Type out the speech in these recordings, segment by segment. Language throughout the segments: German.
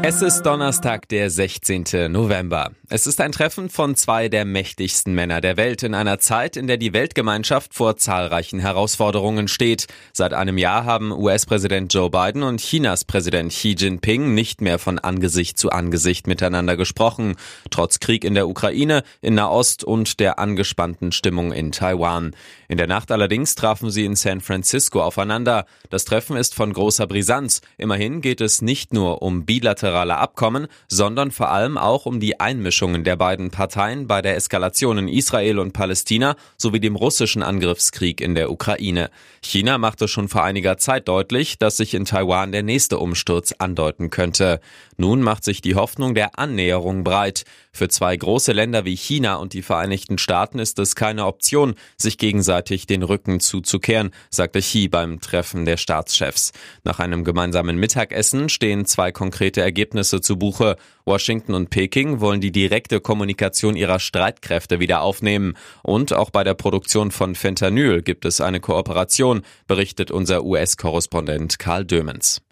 Es ist Donnerstag, der 16. November. Es ist ein Treffen von zwei der mächtigsten Männer der Welt in einer Zeit, in der die Weltgemeinschaft vor zahlreichen Herausforderungen steht. Seit einem Jahr haben US-Präsident Joe Biden und Chinas Präsident Xi Jinping nicht mehr von Angesicht zu Angesicht miteinander gesprochen, trotz Krieg in der Ukraine, in Nahost und der angespannten Stimmung in Taiwan. In der Nacht allerdings trafen sie in San Francisco aufeinander. Das Treffen ist von großer Brisanz. Immerhin geht es nicht nur um bilaterale Abkommen, sondern vor allem auch um die Einmischung Einmischungen der beiden Parteien bei der Eskalation in Israel und Palästina sowie dem russischen Angriffskrieg in der Ukraine. China machte schon vor einiger Zeit deutlich, dass sich in Taiwan der nächste Umsturz andeuten könnte. Nun macht sich die Hoffnung der Annäherung breit. Für zwei große Länder wie China und die Vereinigten Staaten ist es keine Option, sich gegenseitig den Rücken zuzukehren, sagte Xi beim Treffen der Staatschefs. Nach einem gemeinsamen Mittagessen stehen zwei konkrete Ergebnisse zu Buche. Washington und Peking wollen die direkte Kommunikation ihrer Streitkräfte wieder aufnehmen. Und auch bei der Produktion von Fentanyl gibt es eine Kooperation, berichtet unser US-Korrespondent Karl Dömens.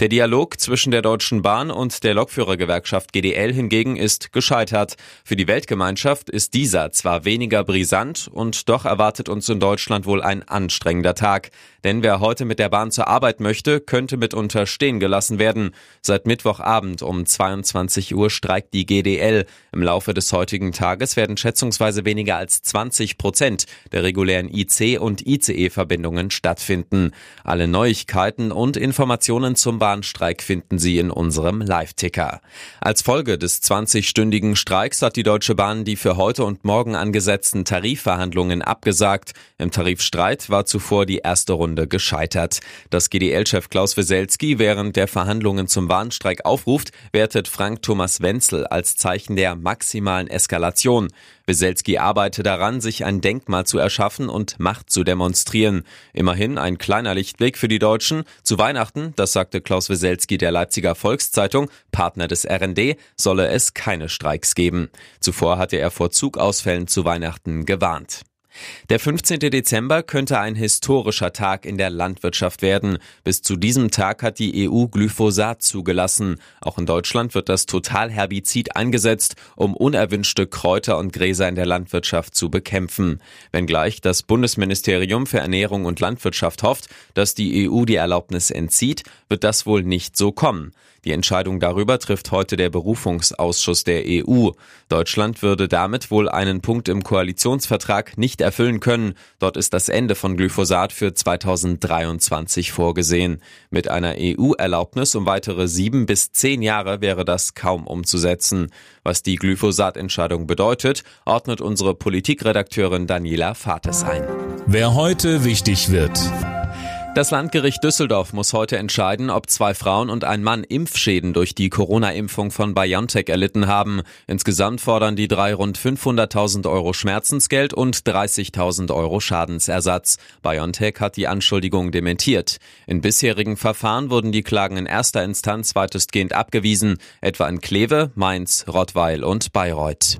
Der Dialog zwischen der Deutschen Bahn und der Lokführergewerkschaft GDL hingegen ist gescheitert. Für die Weltgemeinschaft ist dieser zwar weniger brisant und doch erwartet uns in Deutschland wohl ein anstrengender Tag. Denn wer heute mit der Bahn zur Arbeit möchte, könnte mitunter stehen gelassen werden. Seit Mittwochabend um 22 Uhr streikt die GDL. Im Laufe des heutigen Tages werden schätzungsweise weniger als 20 Prozent der regulären IC- und ICE-Verbindungen stattfinden. Alle Neuigkeiten und Informationen zum Bahnstreik finden Sie in unserem Live-Ticker. Als Folge des 20-stündigen Streiks hat die Deutsche Bahn die für heute und morgen angesetzten Tarifverhandlungen abgesagt. Im Tarifstreit war zuvor die erste Runde gescheitert. Das GDL-Chef Klaus Weselski während der Verhandlungen zum Bahnstreik aufruft, wertet Frank Thomas Wenzel als Zeichen der maximalen Eskalation. Weselski arbeite daran, sich ein Denkmal zu erschaffen und Macht zu demonstrieren. Immerhin ein kleiner Lichtblick für die Deutschen. Zu Weihnachten, das sagt sagte Klaus Weselski der Leipziger Volkszeitung, Partner des RND, solle es keine Streiks geben. Zuvor hatte er vor Zugausfällen zu Weihnachten gewarnt. Der 15. Dezember könnte ein historischer Tag in der Landwirtschaft werden. Bis zu diesem Tag hat die EU Glyphosat zugelassen. Auch in Deutschland wird das Totalherbizid eingesetzt, um unerwünschte Kräuter und Gräser in der Landwirtschaft zu bekämpfen. Wenngleich das Bundesministerium für Ernährung und Landwirtschaft hofft, dass die EU die Erlaubnis entzieht, wird das wohl nicht so kommen. Die Entscheidung darüber trifft heute der Berufungsausschuss der EU. Deutschland würde damit wohl einen Punkt im Koalitionsvertrag nicht erfüllen können. Dort ist das Ende von Glyphosat für 2023 vorgesehen. Mit einer EU-Erlaubnis um weitere sieben bis zehn Jahre wäre das kaum umzusetzen. Was die Glyphosat-Entscheidung bedeutet, ordnet unsere Politikredakteurin Daniela Fates ein. Wer heute wichtig wird. Das Landgericht Düsseldorf muss heute entscheiden, ob zwei Frauen und ein Mann Impfschäden durch die Corona-Impfung von BioNTech erlitten haben. Insgesamt fordern die drei rund 500.000 Euro Schmerzensgeld und 30.000 Euro Schadensersatz. BioNTech hat die Anschuldigung dementiert. In bisherigen Verfahren wurden die Klagen in erster Instanz weitestgehend abgewiesen, etwa in Kleve, Mainz, Rottweil und Bayreuth.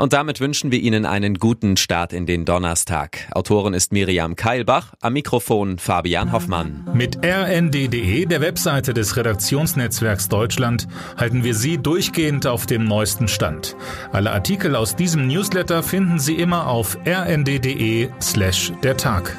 Und damit wünschen wir Ihnen einen guten Start in den Donnerstag. Autorin ist Miriam Keilbach, am Mikrofon Fabian Hoffmann. Mit rnd.de, der Webseite des Redaktionsnetzwerks Deutschland, halten wir Sie durchgehend auf dem neuesten Stand. Alle Artikel aus diesem Newsletter finden Sie immer auf rnd.de slash der Tag.